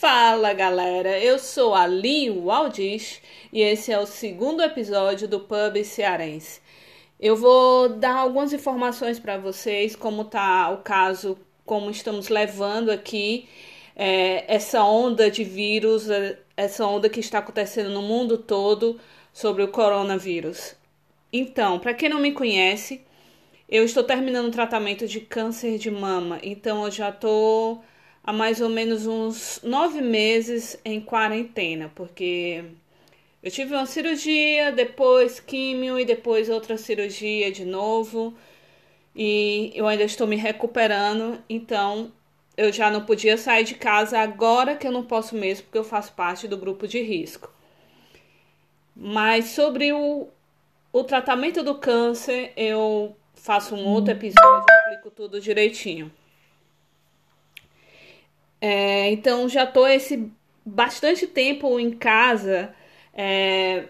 Fala galera, eu sou a Lin Waldish e esse é o segundo episódio do Pub Cearense. Eu vou dar algumas informações para vocês, como tá o caso, como estamos levando aqui é, essa onda de vírus, é, essa onda que está acontecendo no mundo todo sobre o coronavírus. Então, para quem não me conhece, eu estou terminando o tratamento de câncer de mama, então eu já estou há mais ou menos uns nove meses em quarentena, porque eu tive uma cirurgia, depois químio e depois outra cirurgia de novo. E eu ainda estou me recuperando, então eu já não podia sair de casa agora que eu não posso mesmo, porque eu faço parte do grupo de risco. Mas sobre o, o tratamento do câncer, eu faço um outro episódio, explico tudo direitinho. É, então já tô esse bastante tempo em casa, é,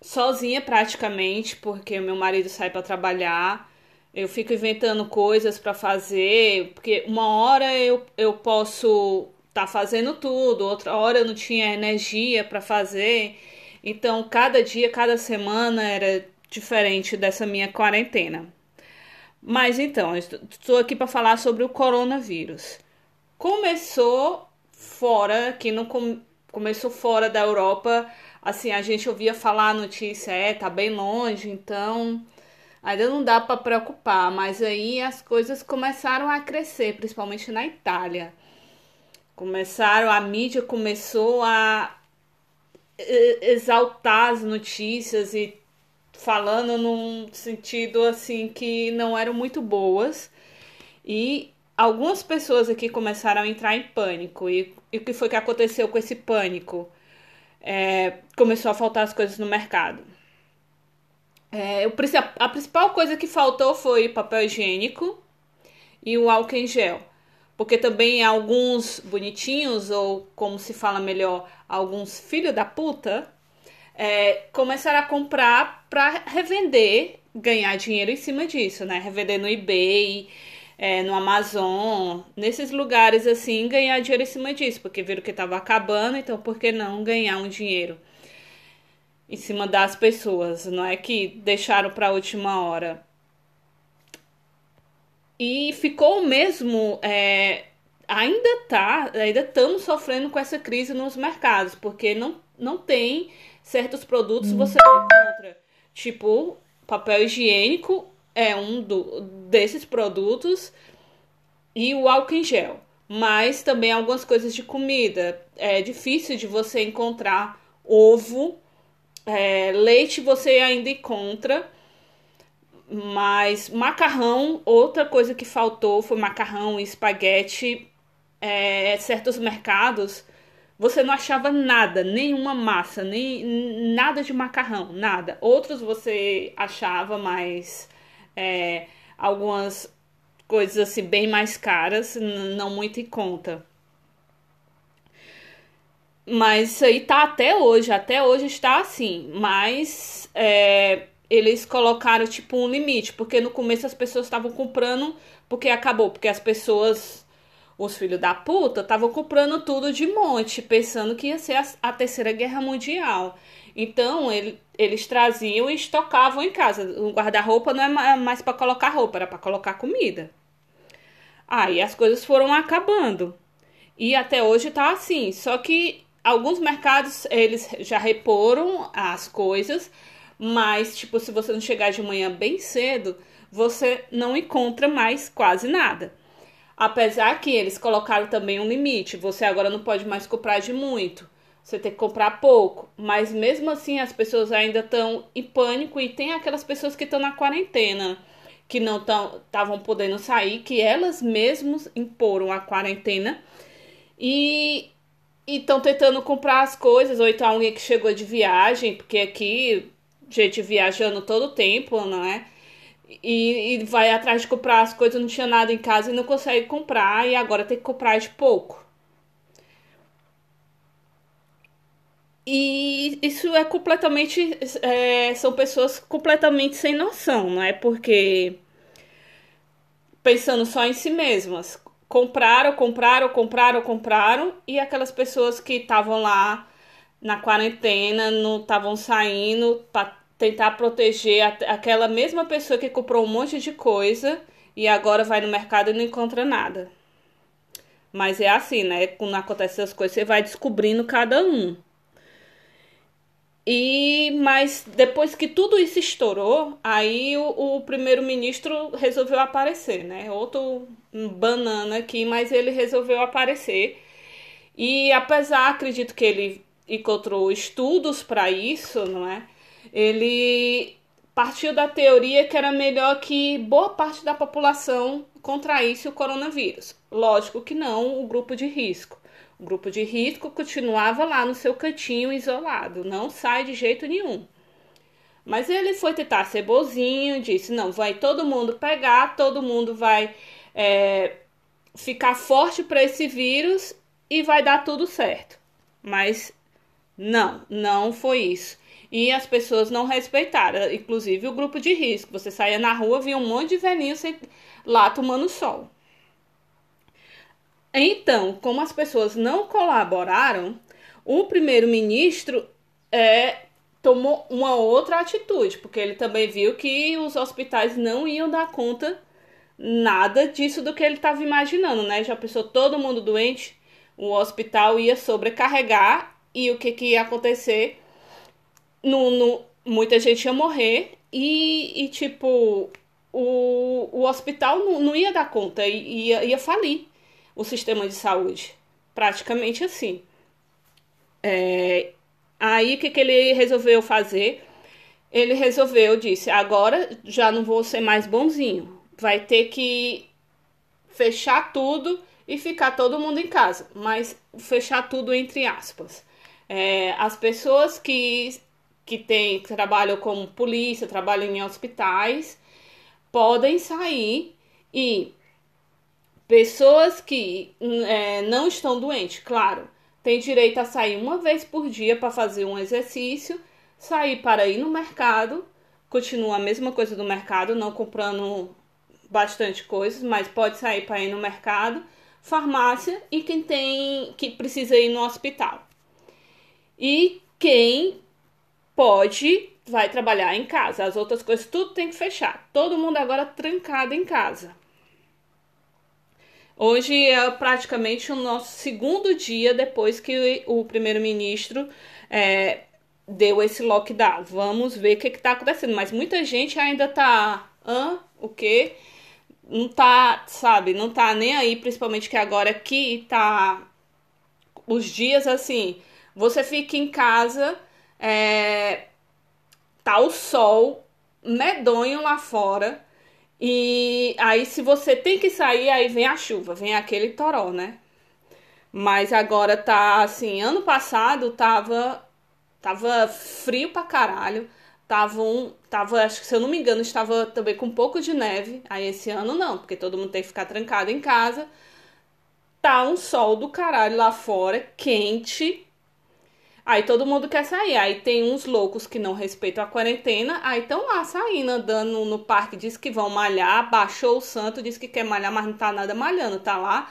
sozinha praticamente, porque meu marido sai para trabalhar. Eu fico inventando coisas para fazer, porque uma hora eu, eu posso estar tá fazendo tudo, outra hora eu não tinha energia para fazer. Então, cada dia, cada semana era diferente dessa minha quarentena. Mas então, estou aqui para falar sobre o coronavírus. Começou fora, que não com, começou fora da Europa, assim, a gente ouvia falar a notícia, é, tá bem longe, então ainda não dá para preocupar, mas aí as coisas começaram a crescer, principalmente na Itália. Começaram, a mídia começou a exaltar as notícias e falando num sentido assim que não eram muito boas. E algumas pessoas aqui começaram a entrar em pânico. E, e o que foi que aconteceu com esse pânico? É, começou a faltar as coisas no mercado. É, a principal coisa que faltou foi papel higiênico e o álcool em gel. Porque também alguns bonitinhos, ou como se fala melhor, alguns filhos da puta, é, começaram a comprar para revender, ganhar dinheiro em cima disso, né? Revender no eBay, é, no Amazon, nesses lugares assim, ganhar dinheiro em cima disso, porque viram que estava acabando, então por que não ganhar um dinheiro em cima das pessoas? Não é que deixaram para a última hora. E ficou mesmo. É, ainda tá, ainda estamos sofrendo com essa crise nos mercados, porque não, não tem certos produtos você não encontra. Tipo, papel higiênico é um do, desses produtos e o álcool em gel. Mas também algumas coisas de comida. É difícil de você encontrar ovo, é, leite você ainda encontra, mas macarrão, outra coisa que faltou foi macarrão e espaguete. É, certos mercados você não achava nada, nenhuma massa, nem nada de macarrão, nada. Outros você achava, mas é, algumas coisas assim bem mais caras, não muito em conta. Mas isso aí tá até hoje, até hoje está assim. Mas é, eles colocaram tipo um limite, porque no começo as pessoas estavam comprando porque acabou, porque as pessoas, os filhos da puta, estavam comprando tudo de monte, pensando que ia ser a, a terceira guerra mundial. Então, ele, eles traziam e estocavam em casa. O guarda-roupa não é mais para colocar roupa, era para colocar comida. Aí as coisas foram acabando. E até hoje tá assim. Só que alguns mercados eles já reporam as coisas, mas tipo, se você não chegar de manhã bem cedo, você não encontra mais quase nada. Apesar que eles colocaram também um limite, você agora não pode mais comprar de muito você tem que comprar pouco. Mas mesmo assim as pessoas ainda estão em pânico e tem aquelas pessoas que estão na quarentena, que não estavam podendo sair, que elas mesmas imporam a quarentena e estão tentando comprar as coisas, ou então alguém que chegou de viagem, porque aqui gente viajando todo o tempo, não é? E, e vai atrás de comprar as coisas, não tinha nada em casa e não consegue comprar, e agora tem que comprar de pouco. E isso é completamente. É, são pessoas completamente sem noção, não é? Porque. Pensando só em si mesmas. compraram, compraram, compraram, compraram, e aquelas pessoas que estavam lá na quarentena, não estavam saindo para tentar proteger aquela mesma pessoa que comprou um monte de coisa e agora vai no mercado e não encontra nada. Mas é assim, né? Quando acontecem essas coisas, você vai descobrindo cada um. E mas depois que tudo isso estourou, aí o, o primeiro-ministro resolveu aparecer, né? Outro banana aqui, mas ele resolveu aparecer. E apesar, acredito que ele encontrou estudos para isso, não é? Ele partiu da teoria que era melhor que boa parte da população contraísse o coronavírus. Lógico que não o grupo de risco. O grupo de risco continuava lá no seu cantinho isolado, não sai de jeito nenhum. Mas ele foi tentar ser bozinho, disse: não, vai todo mundo pegar, todo mundo vai é, ficar forte para esse vírus e vai dar tudo certo. Mas não, não foi isso. E as pessoas não respeitaram, inclusive o grupo de risco. Você saía na rua, via um monte de velhinhos lá tomando sol. Então, como as pessoas não colaboraram, o primeiro-ministro é, tomou uma outra atitude, porque ele também viu que os hospitais não iam dar conta nada disso do que ele estava imaginando, né? Já pensou todo mundo doente, o hospital ia sobrecarregar e o que, que ia acontecer? No, no, muita gente ia morrer e, e tipo, o, o hospital não, não ia dar conta, ia, ia falir o sistema de saúde. Praticamente assim. É, aí o que, que ele resolveu fazer? Ele resolveu, disse, agora já não vou ser mais bonzinho. Vai ter que fechar tudo e ficar todo mundo em casa. Mas fechar tudo entre aspas. É, as pessoas que, que, tem, que trabalham como polícia, trabalham em hospitais, podem sair e Pessoas que é, não estão doentes, claro, têm direito a sair uma vez por dia para fazer um exercício, sair para ir no mercado, continua a mesma coisa do mercado, não comprando bastante coisas, mas pode sair para ir no mercado, farmácia e quem tem que precisa ir no hospital. E quem pode vai trabalhar em casa. As outras coisas tudo tem que fechar. Todo mundo agora trancado em casa. Hoje é praticamente o nosso segundo dia depois que o primeiro-ministro é, deu esse lockdown. Vamos ver o que está acontecendo. Mas muita gente ainda tá. Hã? O quê? Não tá, sabe, não tá nem aí, principalmente que agora aqui tá os dias assim. Você fica em casa, é, tá o sol medonho lá fora. E aí, se você tem que sair, aí vem a chuva, vem aquele toró, né? Mas agora tá assim, ano passado tava tava frio pra caralho. Tava um, tava, acho que se eu não me engano, estava também com um pouco de neve. Aí esse ano não, porque todo mundo tem que ficar trancado em casa. Tá um sol do caralho lá fora, quente. Aí todo mundo quer sair. Aí tem uns loucos que não respeitam a quarentena. Aí estão lá saindo, andando no, parque, diz que vão malhar. Baixou o santo, diz que quer malhar, mas não tá nada malhando. Tá lá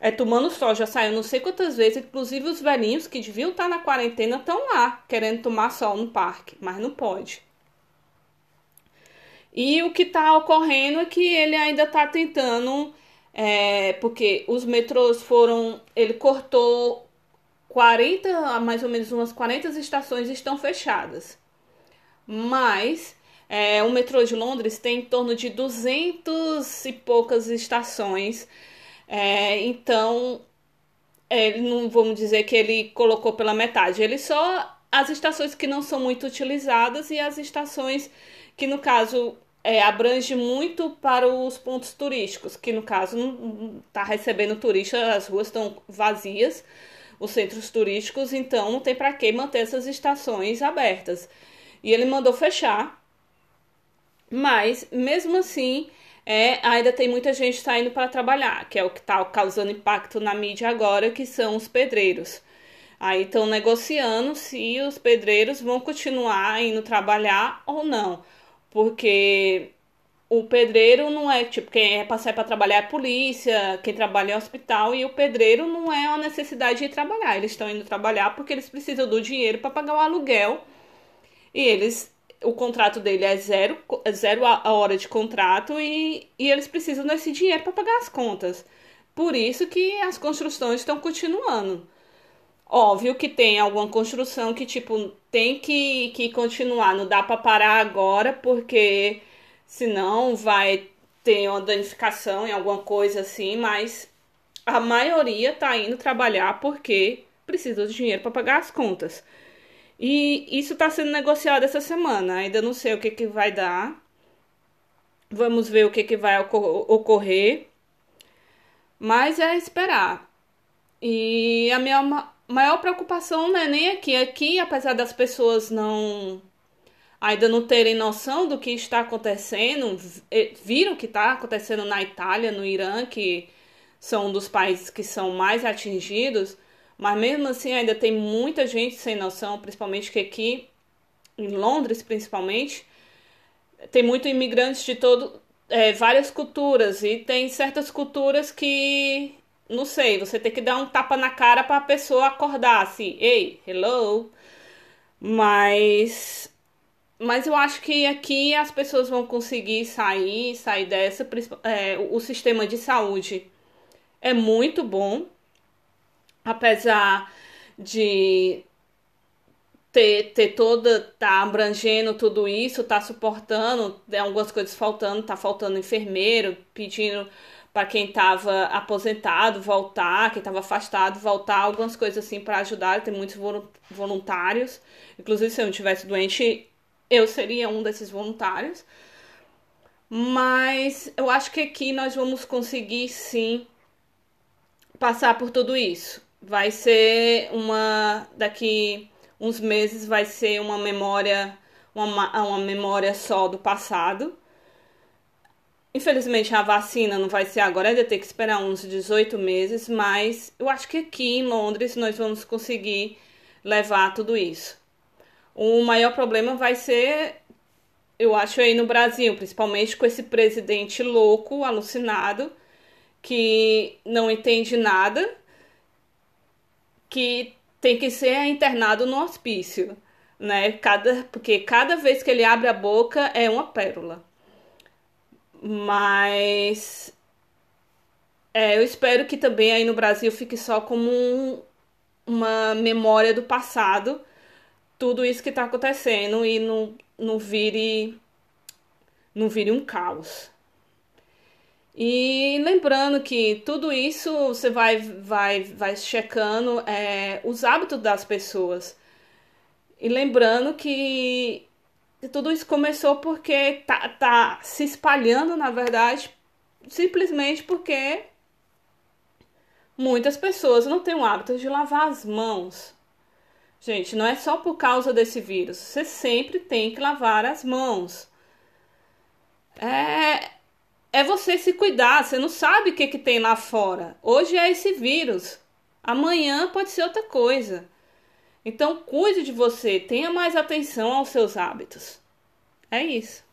é tomando sol. Já saiu não sei quantas vezes. Inclusive os velhinhos que deviam estar tá na quarentena estão lá querendo tomar sol no parque, mas não pode. E o que está ocorrendo é que ele ainda está tentando, é, porque os metrôs foram. Ele cortou 40, mais ou menos umas 40 estações estão fechadas. Mas é, o metrô de Londres tem em torno de 200 e poucas estações. É, então, ele não vamos dizer que ele colocou pela metade. Ele só as estações que não são muito utilizadas e as estações que, no caso, é, abrange muito para os pontos turísticos, que no caso não está recebendo turista, as ruas estão vazias os centros turísticos, então não tem para que manter essas estações abertas. E ele mandou fechar, mas mesmo assim é, ainda tem muita gente saindo para trabalhar, que é o que está causando impacto na mídia agora, que são os pedreiros. Aí estão negociando se os pedreiros vão continuar indo trabalhar ou não, porque o pedreiro não é tipo quem é passar para trabalhar é polícia, quem trabalha é hospital e o pedreiro não é uma necessidade de trabalhar. Eles estão indo trabalhar porque eles precisam do dinheiro para pagar o aluguel. E eles o contrato dele é zero, é zero a hora de contrato e, e eles precisam desse dinheiro para pagar as contas. Por isso que as construções estão continuando. Óbvio que tem alguma construção que, tipo, tem que, que continuar, não dá para parar agora, porque senão vai ter uma danificação em alguma coisa assim, mas a maioria tá indo trabalhar porque precisa de dinheiro para pagar as contas. E isso está sendo negociado essa semana. Ainda não sei o que, que vai dar. Vamos ver o que, que vai ocorrer. Mas é esperar. E a minha maior preocupação não é nem aqui. Aqui, apesar das pessoas não ainda não terem noção do que está acontecendo, viram que está acontecendo na Itália, no Irã, que são um dos países que são mais atingidos mas mesmo assim ainda tem muita gente sem noção, principalmente que aqui em Londres, principalmente, tem muito imigrantes de todo é, várias culturas e tem certas culturas que não sei, você tem que dar um tapa na cara para a pessoa acordar assim, ei, hello. Mas mas eu acho que aqui as pessoas vão conseguir sair, sair dessa. É, o sistema de saúde é muito bom apesar de ter, ter toda, tá abrangendo tudo isso, tá suportando, tem algumas coisas faltando, tá faltando enfermeiro, pedindo para quem estava aposentado voltar, quem estava afastado voltar, algumas coisas assim para ajudar, tem muitos voluntários. Inclusive, se eu não tivesse doente, eu seria um desses voluntários. Mas eu acho que aqui nós vamos conseguir sim passar por tudo isso vai ser uma daqui uns meses vai ser uma memória uma, uma memória só do passado. Infelizmente a vacina não vai ser agora, ainda tem que esperar uns 18 meses, mas eu acho que aqui em Londres nós vamos conseguir levar tudo isso. O maior problema vai ser, eu acho, aí no Brasil, principalmente com esse presidente louco, alucinado, que não entende nada que tem que ser internado no hospício, né? Cada, porque cada vez que ele abre a boca é uma pérola. Mas é, eu espero que também aí no Brasil fique só como um, uma memória do passado, tudo isso que está acontecendo e não, não vire não vire um caos. E lembrando que tudo isso você vai, vai, vai checando é, os hábitos das pessoas. E lembrando que tudo isso começou porque tá, tá se espalhando, na verdade, simplesmente porque muitas pessoas não têm o hábito de lavar as mãos. Gente, não é só por causa desse vírus. Você sempre tem que lavar as mãos. É, é você se cuidar. Você não sabe o que, que tem lá fora. Hoje é esse vírus. Amanhã pode ser outra coisa. Então, cuide de você. Tenha mais atenção aos seus hábitos. É isso.